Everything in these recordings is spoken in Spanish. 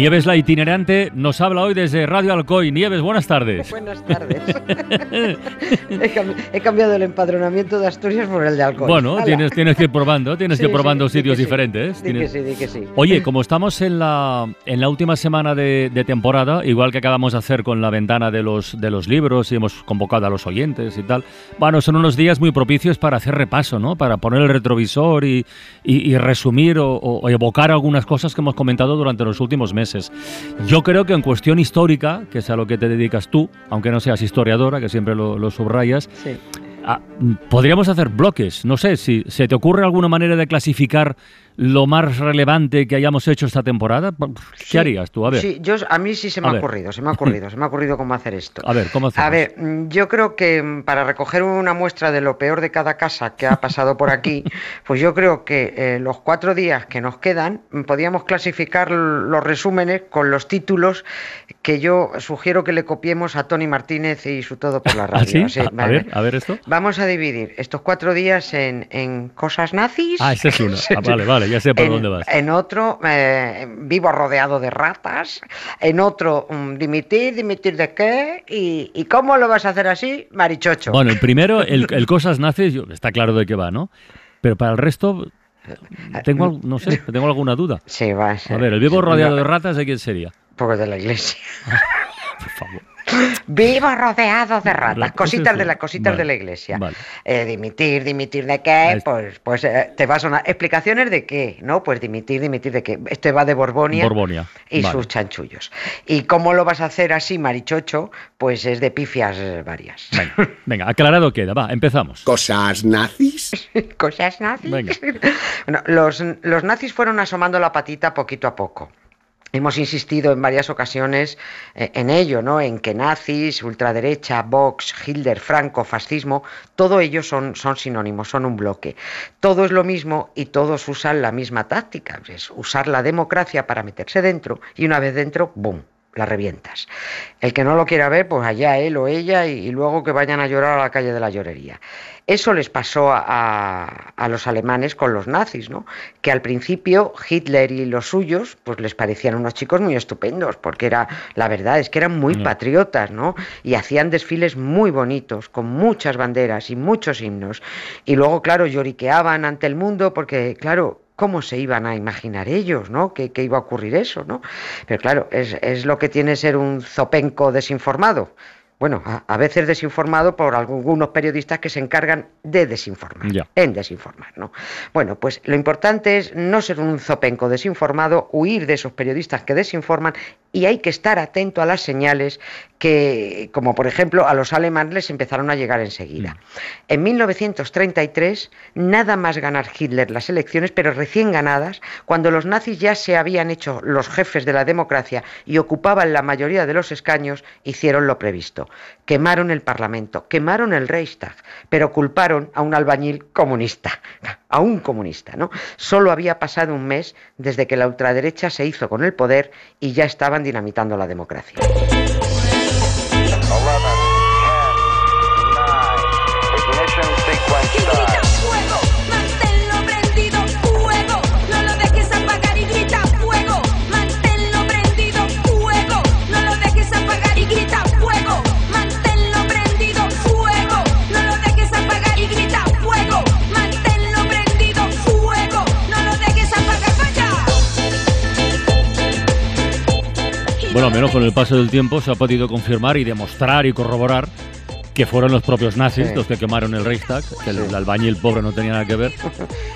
Nieves la itinerante nos habla hoy desde Radio Alcoy. Nieves, buenas tardes. Buenas tardes. he, cambiado el empadronamiento de Asturias por el de Alcoy. Bueno, tienes, tienes que ir probando, tienes que ir probando sitios diferentes. Di que sí, di que sí. Oye, como estamos en la, en la última semana de, temporada, igual que acabamos de hacer con la ventana de los, de los libros y hemos convocado a los oyentes y tal, bueno, son unos días muy propicios para hacer repaso, ¿no? Para poner el retrovisor y, y, resumir o, o evocar algunas cosas que hemos comentado durante los últimos meses. Yo creo que en cuestión histórica, que es a lo que te dedicas tú, aunque no seas historiadora, que siempre lo, subrayas, ah, podríamos hacer bloques. No sé, si se te ocurre alguna manera de clasificar lo más relevante que hayamos hecho esta temporada? ¿Qué harías tú? A ver. Sí, yo, a mí sí se me ha ocurrido, se me ha ocurrido, se me ha ocurrido cómo hacer esto. A ver, ¿cómo hacemos? A ver, mm, yo creo que mm, para recoger una muestra de lo peor de cada casa que ha pasado por aquí, pues yo creo que eh, los cuatro días que nos quedan, mm, podíamos clasificar los resúmenes con los títulos que yo sugiero que le copiemos a Tony Martínez y su todo por la ¿Ah, radio. a, ver, a ver esto. Vamos a dividir estos cuatro días en, en cosas nazis. Ah, ese es uno. Ah, vale, vale ya sé por en, dónde vas. En otro, eh, vivo rodeado de ratas. En otro, um, dimitir, dimitir de qué. Y, cómo lo vas a hacer así, marichocho? Bueno, el primero, el, cosas nazis, está claro de qué va, ¿no? Pero para el resto, tengo, no sé, tengo alguna duda. Sí, va a ser. A ver, el vivo rodeado de ratas, ¿de quién sería? Porque de la iglesia. por favor. Vivo rodeado de ratas, cositas de la cositas de la iglesia. Eh, dimitir, dimitir de qué, pues, pues eh, te vas a una explicaciones de qué, ¿no? Pues dimitir, dimitir de qué. Este va de Borbonia, Borbonia. y sus chanchullos. ¿Y cómo lo vas a hacer así, marichocho? Pues es de pifias varias. Venga, aclarado queda, va, empezamos. ¿Cosas nazis? ¿Cosas nazis? Bueno, los, los nazis fueron asomando la patita poquito a poco. Hemos insistido en varias ocasiones eh, en ello, ¿no? En que nazis, ultraderecha, Vox, Hitler, Franco, fascismo, todo ello son, son sinónimos, son un bloque. Todo es lo mismo y todos usan la misma táctica, es usar la democracia para meterse dentro y una vez dentro, ¡boom! La revientas. El que no lo quiera ver, pues allá él o ella y, luego que vayan a llorar a la calle de la llorería. Eso les pasó a, a, los alemanes con los nazis, ¿no? Que al principio Hitler y los suyos, pues les parecían unos chicos muy estupendos, porque era, la verdad es que eran muy patriotas, ¿no? Y hacían desfiles muy bonitos, con muchas banderas y muchos himnos. Y luego, claro, lloriqueaban ante el mundo, porque, claro, ¿cómo se iban a imaginar ellos, ¿no? Que, iba a ocurrir eso, ¿no? Pero claro, es, es lo que tiene ser un zopenco desinformado bueno, a, veces desinformado por algunos periodistas que se encargan de desinformar, en desinformar, ¿no? Bueno, pues lo importante es no ser un zopenco desinformado, huir de esos periodistas que desinforman y hay que estar atento a las señales que, como por ejemplo, a los alemanes les empezaron a llegar enseguida. Mm. En 1933, nada más ganar Hitler las elecciones, pero recién ganadas, cuando los nazis ya se habían hecho los jefes de la democracia y ocupaban la mayoría de los escaños, hicieron lo previsto quemaron el Parlamento, quemaron el Reichstag, pero culparon a un albañil comunista, a un comunista, ¿no? Solo había pasado un mes desde que la ultraderecha se hizo con el poder y ya estaban dinamitando la democracia. Bueno, al menos con el paso del tiempo se ha podido confirmar y demostrar y corroborar que fueron los propios nazis los que quemaron el Reichstag, que el albañil pobre no tenía nada que ver,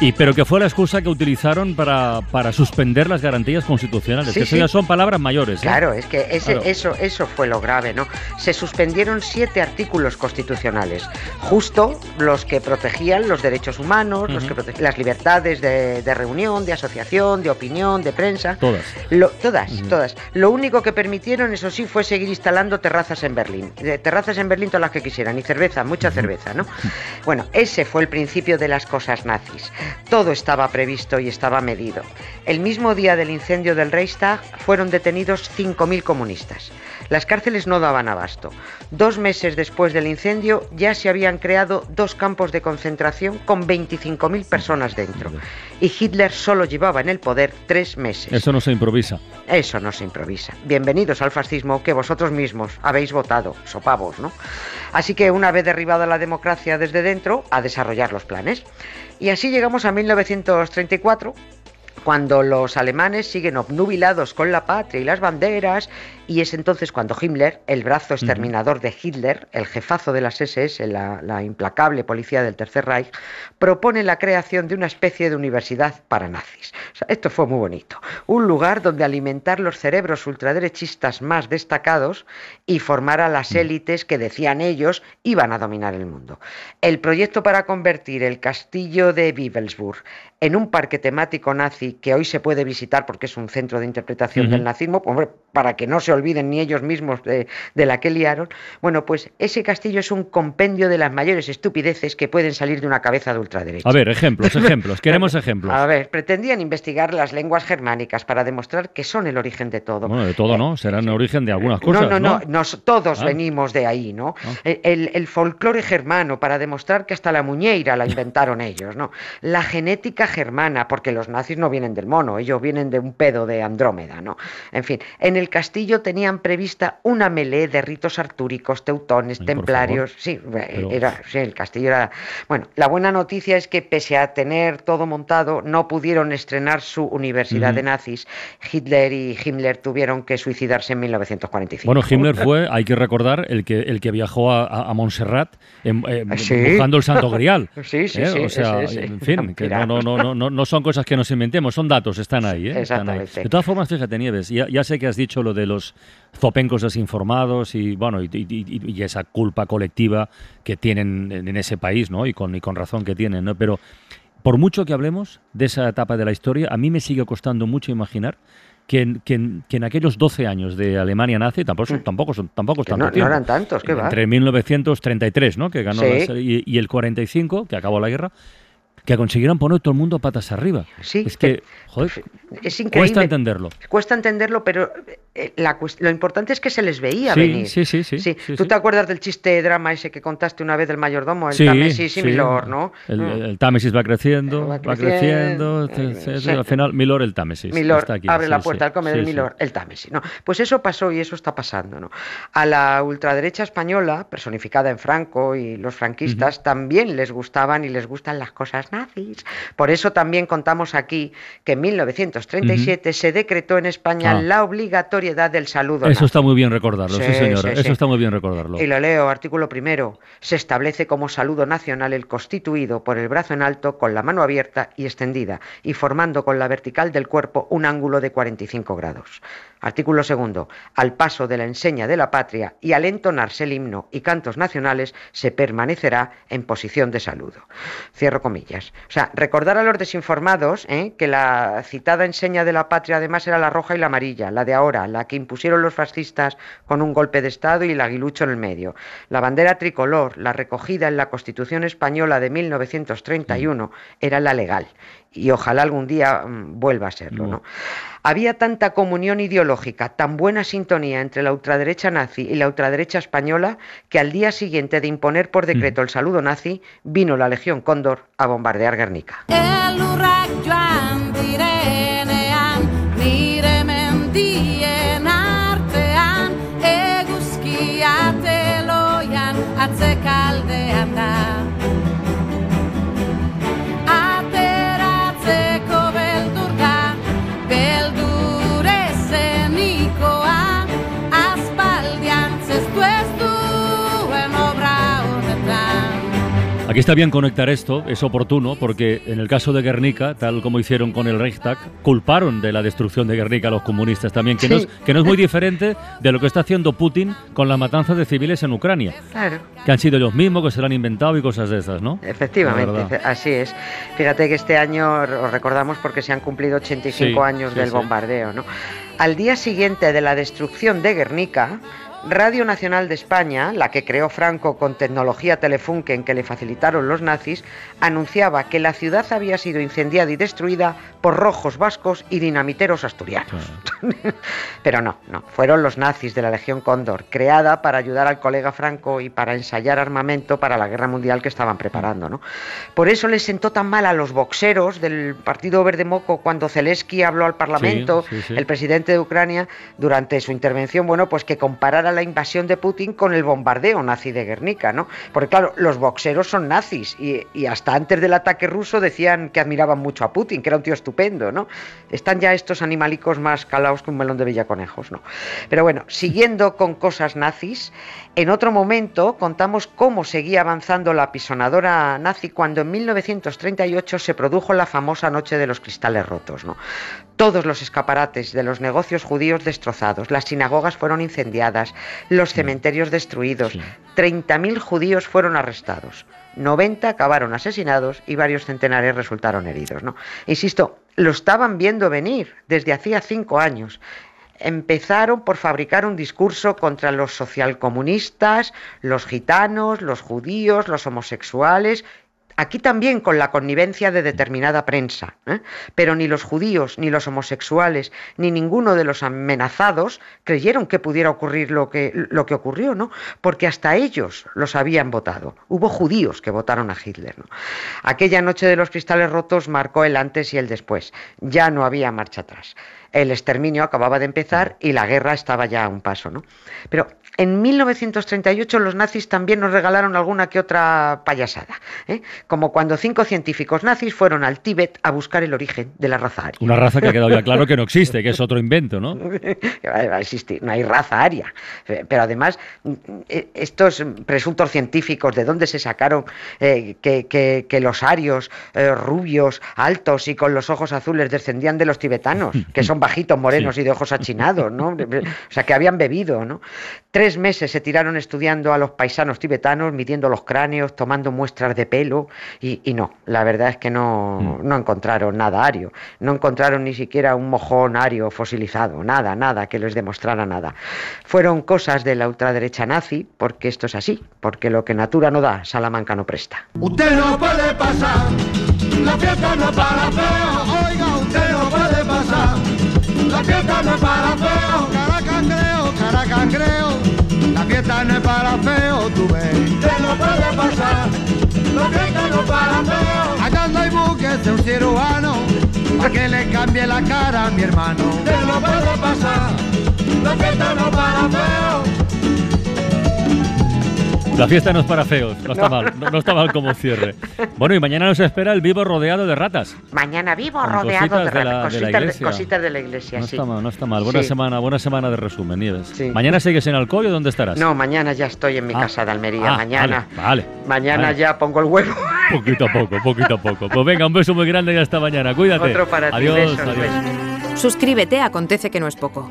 y, pero que fue la excusa que utilizaron para, para suspender las garantías constitucionales, que eso ya son palabras mayores. ¿eh? Claro, es que eso, eso fue lo grave, ¿no? Se suspendieron siete artículos constitucionales, justo los que protegían los derechos humanos, los que protegían las libertades de, reunión, de asociación, de opinión, de prensa. Todas. todas, todas. Lo único que permitieron, eso sí, fue seguir instalando terrazas en Berlín. terrazas en Berlín todas las que quisieran, y cerveza, mucha cerveza, ¿no? Bueno, ese fue el principio de las cosas nazis. Todo estaba previsto y estaba medido. El mismo día del incendio del Reichstag fueron detenidos 5.000 comunistas. Las cárceles no daban abasto. Dos meses después del incendio ya se habían creado dos campos de concentración con 25.000 personas dentro. Y Hitler solo llevaba en el poder tres meses. Eso no se improvisa. Eso no se improvisa. Bienvenidos al fascismo que vosotros mismos habéis votado, sopavos, ¿no? Así que una vez derribada la democracia desde dentro, a desarrollar los planes. Y así llegamos a 1934 cuando los alemanes siguen obnubilados con la patria y las banderas, y es entonces cuando Himmler, el brazo exterminador de Hitler, el jefazo de las SS, la, implacable policía del Tercer Reich, propone la creación de una especie de universidad para nazis. esto fue muy bonito. Un lugar donde alimentar los cerebros ultraderechistas más destacados y formar a las élites que decían ellos iban a dominar el mundo. El proyecto para convertir el castillo de Bibelsburg en un parque temático nazi que hoy se puede visitar porque es un centro de interpretación del nazismo, para que no se olviden ni ellos mismos de, la que liaron. Bueno, pues ese castillo es un compendio de las mayores estupideces que pueden salir de una cabeza de ultraderecha. A ver, ejemplos, ejemplos, queremos ejemplos. A ver, pretendían investigar las lenguas germánicas para demostrar que son el origen de todo. Bueno, de todo no, serán el origen de algunas cosas. No, no, no, todos ah. venimos de ahí, ¿no? Ah. El, el folclore germano para demostrar que hasta la muñeira la inventaron ellos, ¿no? La genética germana, porque los nazis no vienen del mono, ellos vienen de un pedo de Andrómeda, ¿no? En fin, en el castillo tenían prevista una melé de ritos artúricos, teutones, templarios. Sí, era, sí, el castillo era. Bueno, la buena noticia es que pese a tener todo montado, no pudieron estrenar su universidad de nazis. Hitler y Himmler tuvieron que suicidarse en 1945. Bueno, Himmler fue, hay que recordar, el que, el que viajó a, a Montserrat em, em, buscando el Santo Grial. Sí, sí, ¿eh? sí. O sea, en fin, que no, no, no, no, no son cosas que nos inventemos, son datos, están ahí. ¿eh? Están ahí. De todas formas, fíjate, Nieves, ya, ya sé que has dicho lo de los zopencos desinformados y bueno y, esa culpa colectiva que tienen en, ese país, ¿no? Y con, y con razón que tienen, ¿no? Pero por mucho que hablemos de esa etapa de la historia, a mí me sigue costando mucho imaginar que en, que en, aquellos 12 años de Alemania nazi, tampoco son, mm. tampoco son, tampoco no, no, eran tantos, ¿qué va? Entre 1933, ¿no? Que ganó y, y, el 45, que acabó la guerra, que consiguieran poner todo el mundo patas arriba. Sí, es que, joder, es increíble. Cuesta entenderlo. Cuesta entenderlo, pero eh, lo importante es que se les veía venir. Sí, sí, sí. sí, ¿Tú te acuerdas del chiste drama ese que contaste una vez del mayordomo? El Támesis y Milor, ¿no? El, mm. Támesis va creciendo, va creciendo, al final Milor el Támesis. Milor abre la puerta al comedor Milor el Támesis. No, pues eso pasó y eso está pasando. ¿no? A la ultraderecha española, personificada en Franco y los franquistas, también les gustaban y les gustan las cosas nazis. Por eso también contamos aquí que en 1937 se decretó en España ah. la obligatoriedad del saludo. Eso está muy bien recordarlo, sí, señora. Eso está muy bien recordarlo. Y lo leo, artículo primero. Se establece como saludo nacional el constituido por el brazo en alto con la mano abierta y extendida y formando con la vertical del cuerpo un ángulo de 45 grados. Artículo segundo. Al paso de la enseña de la patria y al entonarse el himno y cantos nacionales se permanecerá en posición de saludo. Cierro comillas. O sea, recordar a los desinformados ¿eh? que la citada enseña de la patria además era la roja y la amarilla, la de ahora, la que impusieron los fascistas con un golpe de Estado y el aguilucho en el medio. La bandera tricolor, la recogida en la Constitución española de 1931, era la legal y ojalá algún día mm, vuelva a serlo. ¿no? Había tanta comunión ideológica, tan buena sintonía entre la ultraderecha nazi y la ultraderecha española que al día siguiente de imponer por decreto el saludo nazi vino la Legión Cóndor a bombardear Guernica. ez Aquí está bien conectar esto, es oportuno, porque en el caso de Guernica, tal como hicieron con el Reichstag, culparon de la destrucción de Guernica a los comunistas también, que, no, es, que no es muy diferente de lo que está haciendo Putin con la matanza de civiles en Ucrania. Claro. Que han sido ellos mismos, que se lo han inventado y cosas de esas, ¿no? Efectivamente, así es. Fíjate que este año, os recordamos porque se han cumplido 85 años del bombardeo, ¿no? Al día siguiente de la destrucción de Guernica, Radio Nacional de España, la que creó Franco con tecnología Telefunken que le facilitaron los nazis, anunciaba que la ciudad había sido incendiada y destruida por rojos vascos y dinamiteros asturianos. Pero no, no, fueron los nazis de la Legión Cóndor, creada para ayudar al colega Franco y para ensayar armamento para la guerra mundial que estaban preparando. ¿no? Por eso les sentó tan mal a los boxeros del Partido Verde Moco cuando Zelensky habló al Parlamento, el presidente de Ucrania, durante su intervención, bueno, pues que comparara la invasión de Putin con el bombardeo nazi de Guernica, ¿no? Porque claro, los boxeros son nazis y, hasta antes del ataque ruso decían que admiraban mucho a Putin, que era un tío estupendo, ¿no? Están ya estos animalicos más calados que un melón de villaconejos, ¿no? Pero bueno, siguiendo con cosas nazis, en otro momento contamos cómo seguía avanzando la pisonadora nazi cuando en 1938 se produjo la famosa Noche de los Cristales Rotos, ¿no? Todos los escaparates de los negocios judíos destrozados, las sinagogas fueron incendiadas, los cementerios destruidos, 30.000 judíos fueron arrestados, 90 acabaron asesinados y varios centenares resultaron heridos. ¿no? Insisto, lo estaban viendo venir desde hacía cinco años empezaron por fabricar un discurso contra los socialcomunistas, los gitanos, los judíos, los homosexuales Aquí también con la connivencia de determinada prensa, ¿eh? pero ni los judíos, ni los homosexuales, ni ninguno de los amenazados creyeron que pudiera ocurrir lo que, lo que ocurrió, ¿no? Porque hasta ellos los habían votado. Hubo judíos que votaron a Hitler. ¿no? Aquella noche de los cristales rotos marcó el antes y el después. Ya no había marcha atrás. El exterminio acababa de empezar y la guerra estaba ya a un paso, ¿no? Pero en 1938 los nazis también nos regalaron alguna que otra payasada, ¿eh? Como cuando cinco científicos nazis fueron al Tíbet a buscar el origen de la raza aria. Una raza que ha quedado ya claro que no existe, que es otro invento, ¿no? Va a existir, no hay raza aria. Pero además, estos presuntos científicos, ¿de dónde se sacaron eh, que, los arios, eh, rubios, altos y con los ojos azules descendían de los tibetanos, que son bajitos, morenos y de ojos achinados, ¿no? O sea, que habían bebido, ¿no? Tres meses se tiraron estudiando a los paisanos tibetanos, midiendo los cráneos, tomando muestras de pelo y, no, la verdad es que no, mm. no, encontraron nada ario, no encontraron ni siquiera un mojón ario fosilizado, nada, nada que les demostrara nada. Fueron cosas de la ultraderecha nazi, porque esto es así, porque lo que Natura no da, Salamanca no presta. Usted no puede pasar, la fiesta no para feo, oiga, usted no puede pasar, la fiesta no para feo, cara cangreo, cara cangreo. La fiesta no es para feo, tú ves. Te lo puede pasar. La fiesta no es para feo. Allá no hay buques de un cirujano. Para que le cambie la cara a mi hermano. Te lo puede pasar. La fiesta no es para La fiesta no es para feos, no está mal, no, está mal como cierre. Bueno, y mañana nos espera el vivo rodeado de ratas. Mañana vivo rodeado de ratas, cositas, de, la iglesia, no Está mal, no está mal, buena semana, buena semana de resumen, Nieves. ¿Mañana sigues en Alcoy o dónde estarás? No, mañana ya estoy en mi ah. casa de Almería, ah, mañana. Vale, Mañana ya pongo el huevo. Poquito a poco, poquito a poco. Pues venga, un beso muy grande y hasta mañana, cuídate. Otro para ti, adiós. Suscríbete a Acontece que no es poco.